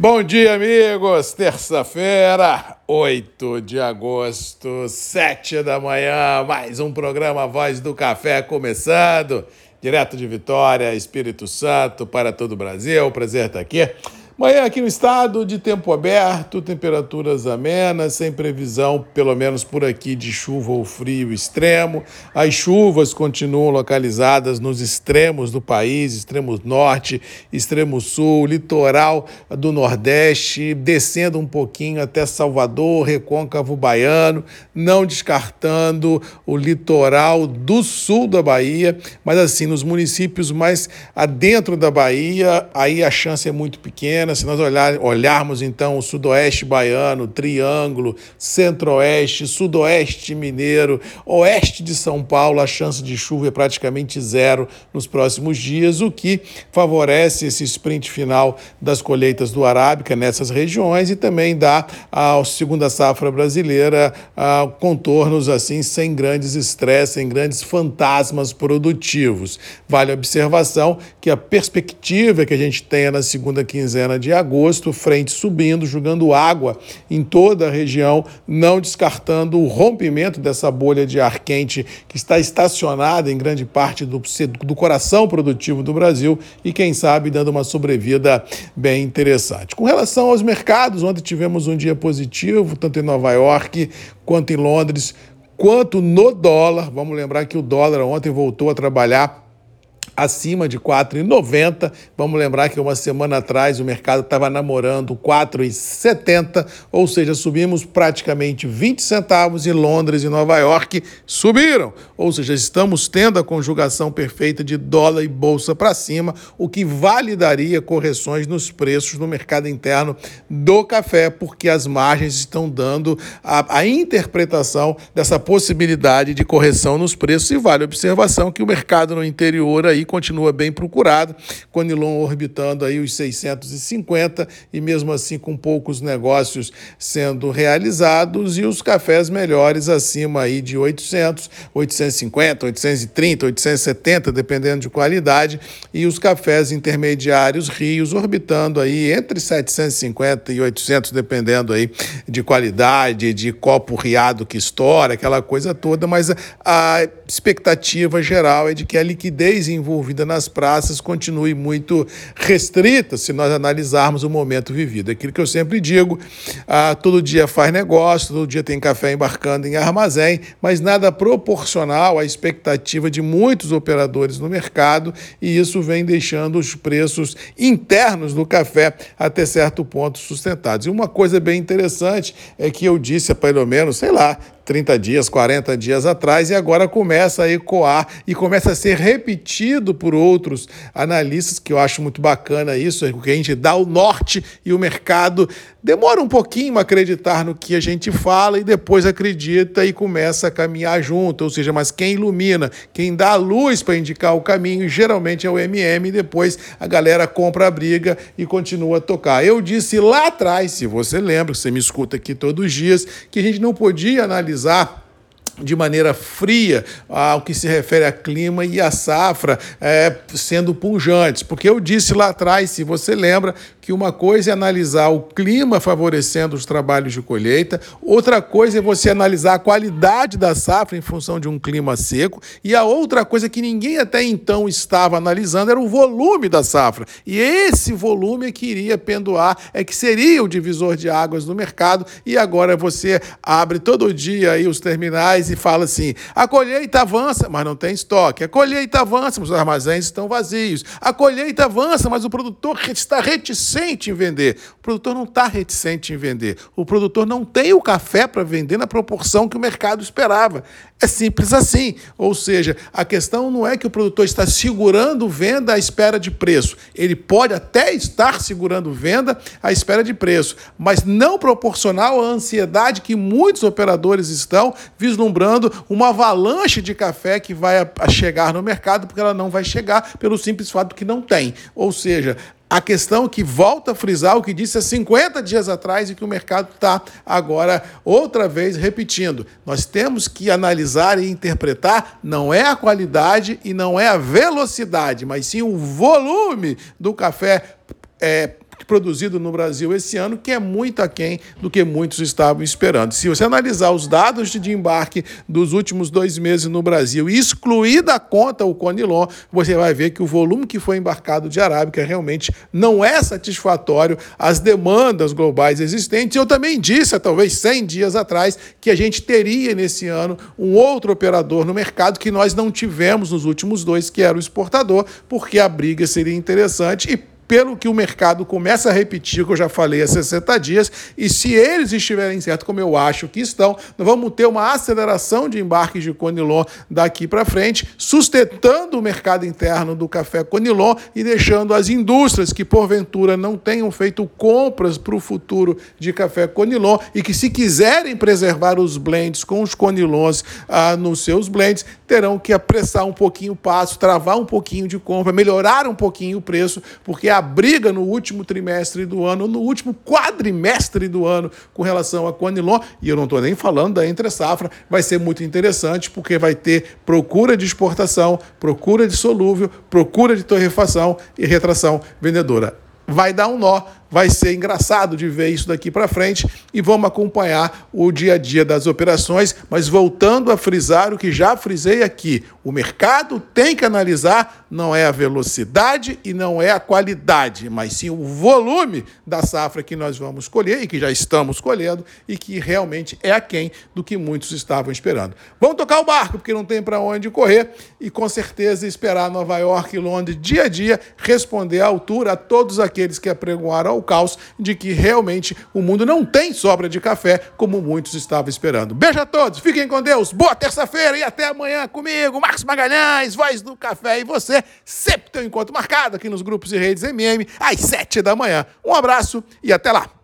Bom dia, amigos! Terça-feira, 8 de agosto, 7 da manhã, mais um programa Voz do Café começando, direto de Vitória, Espírito Santo, para todo o Brasil. Prazer estar aqui. Manhã aqui no estado de tempo aberto, temperaturas amenas, sem previsão, pelo menos por aqui, de chuva ou frio extremo. As chuvas continuam localizadas nos extremos do país, extremo norte, extremo sul, litoral do nordeste, descendo um pouquinho até Salvador, recôncavo baiano, não descartando o litoral do sul da Bahia, mas assim, nos municípios mais adentro da Bahia, aí a chance é muito pequena se nós olhar, olharmos então o sudoeste baiano, triângulo, centro-oeste, sudoeste mineiro, oeste de São Paulo, a chance de chuva é praticamente zero nos próximos dias, o que favorece esse sprint final das colheitas do Arábica nessas regiões e também dá à segunda safra brasileira a, contornos assim sem grandes estresses, sem grandes fantasmas produtivos. Vale a observação que a perspectiva que a gente tenha na segunda quinzena de agosto, frente subindo, jogando água em toda a região, não descartando o rompimento dessa bolha de ar quente que está estacionada em grande parte do, do coração produtivo do Brasil e, quem sabe, dando uma sobrevida bem interessante. Com relação aos mercados, ontem tivemos um dia positivo, tanto em Nova York quanto em Londres, quanto no dólar. Vamos lembrar que o dólar ontem voltou a trabalhar acima de 4,90. Vamos lembrar que uma semana atrás o mercado estava namorando 4,70, ou seja, subimos praticamente 20 centavos e Londres e Nova York subiram. Ou seja, estamos tendo a conjugação perfeita de dólar e bolsa para cima, o que validaria correções nos preços no mercado interno do café, porque as margens estão dando a, a interpretação dessa possibilidade de correção nos preços e vale a observação que o mercado no interior aí continua bem procurado, com Nilon orbitando aí os 650 e mesmo assim com poucos negócios sendo realizados e os cafés melhores acima aí de 800, 850, 830, 870, dependendo de qualidade, e os cafés intermediários rios orbitando aí entre 750 e 800, dependendo aí de qualidade, de copo riado que estoura, aquela coisa toda, mas a expectativa geral é de que a liquidez envolvida envolvida nas praças continue muito restrita se nós analisarmos o momento vivido. Aquilo que eu sempre digo, ah, todo dia faz negócio, todo dia tem café embarcando em armazém, mas nada proporcional à expectativa de muitos operadores no mercado e isso vem deixando os preços internos do café até certo ponto sustentados. E uma coisa bem interessante é que eu disse pelo menos, sei lá, 30 dias, 40 dias atrás, e agora começa a ecoar e começa a ser repetido por outros analistas, que eu acho muito bacana isso, é que a gente dá o norte e o mercado demora um pouquinho a acreditar no que a gente fala e depois acredita e começa a caminhar junto, ou seja, mas quem ilumina, quem dá a luz para indicar o caminho, geralmente é o MM, e depois a galera compra a briga e continua a tocar. Eu disse lá atrás, se você lembra, você me escuta aqui todos os dias, que a gente não podia analisar analisar de maneira fria ao que se refere a clima e a safra é, sendo punjantes. Porque eu disse lá atrás, se você lembra, que uma coisa é analisar o clima favorecendo os trabalhos de colheita, outra coisa é você analisar a qualidade da safra em função de um clima seco, e a outra coisa que ninguém até então estava analisando era o volume da safra. E esse volume é que iria penduar, é que seria o divisor de águas no mercado, e agora você abre todo dia aí os terminais e fala assim: a colheita avança, mas não tem estoque. A colheita avança, mas os armazéns estão vazios. A colheita avança, mas o produtor está reticente em vender. O produtor não está reticente em vender. O produtor não tem o café para vender na proporção que o mercado esperava. É simples assim. Ou seja, a questão não é que o produtor está segurando venda à espera de preço. Ele pode até estar segurando venda à espera de preço, mas não proporcional à ansiedade que muitos operadores estão vislumbrando uma avalanche de café que vai chegar no mercado, porque ela não vai chegar pelo simples fato que não tem. Ou seja, a questão que volta a frisar o que disse há 50 dias atrás e que o mercado está agora outra vez repetindo. Nós temos que analisar e interpretar não é a qualidade e não é a velocidade, mas sim o volume do café é, produzido no Brasil esse ano, que é muito aquém do que muitos estavam esperando. Se você analisar os dados de embarque dos últimos dois meses no Brasil excluir da conta o Conilon, você vai ver que o volume que foi embarcado de arábica realmente não é satisfatório às demandas globais existentes. Eu também disse, há talvez 100 dias atrás, que a gente teria nesse ano um outro operador no mercado que nós não tivemos nos últimos dois, que era o exportador, porque a briga seria interessante e pelo que o mercado começa a repetir, que eu já falei há 60 dias, e se eles estiverem certos, como eu acho que estão, nós vamos ter uma aceleração de embarques de Conilon daqui para frente, sustentando o mercado interno do café Conilon e deixando as indústrias que, porventura, não tenham feito compras para o futuro de café Conilon e que, se quiserem preservar os blends com os Conilons ah, nos seus blends, terão que apressar um pouquinho o passo, travar um pouquinho de compra, melhorar um pouquinho o preço, porque a briga no último trimestre do ano, no último quadrimestre do ano, com relação a Conilon, e eu não estou nem falando da entre safra, vai ser muito interessante, porque vai ter procura de exportação, procura de solúvel, procura de torrefação e retração vendedora. Vai dar um nó vai ser engraçado de ver isso daqui para frente e vamos acompanhar o dia a dia das operações, mas voltando a frisar o que já frisei aqui, o mercado tem que analisar não é a velocidade e não é a qualidade, mas sim o volume da safra que nós vamos colher e que já estamos colhendo e que realmente é aquém do que muitos estavam esperando. Vamos tocar o barco porque não tem para onde correr e com certeza esperar Nova York e Londres dia a dia responder à altura a todos aqueles que apregoaram ao caos de que realmente o mundo não tem sobra de café como muitos estavam esperando. Beijo a todos, fiquem com Deus, boa terça-feira e até amanhã comigo, Marcos Magalhães, voz do café e você, sempre tem um encontro marcado aqui nos grupos e redes MM às sete da manhã. Um abraço e até lá.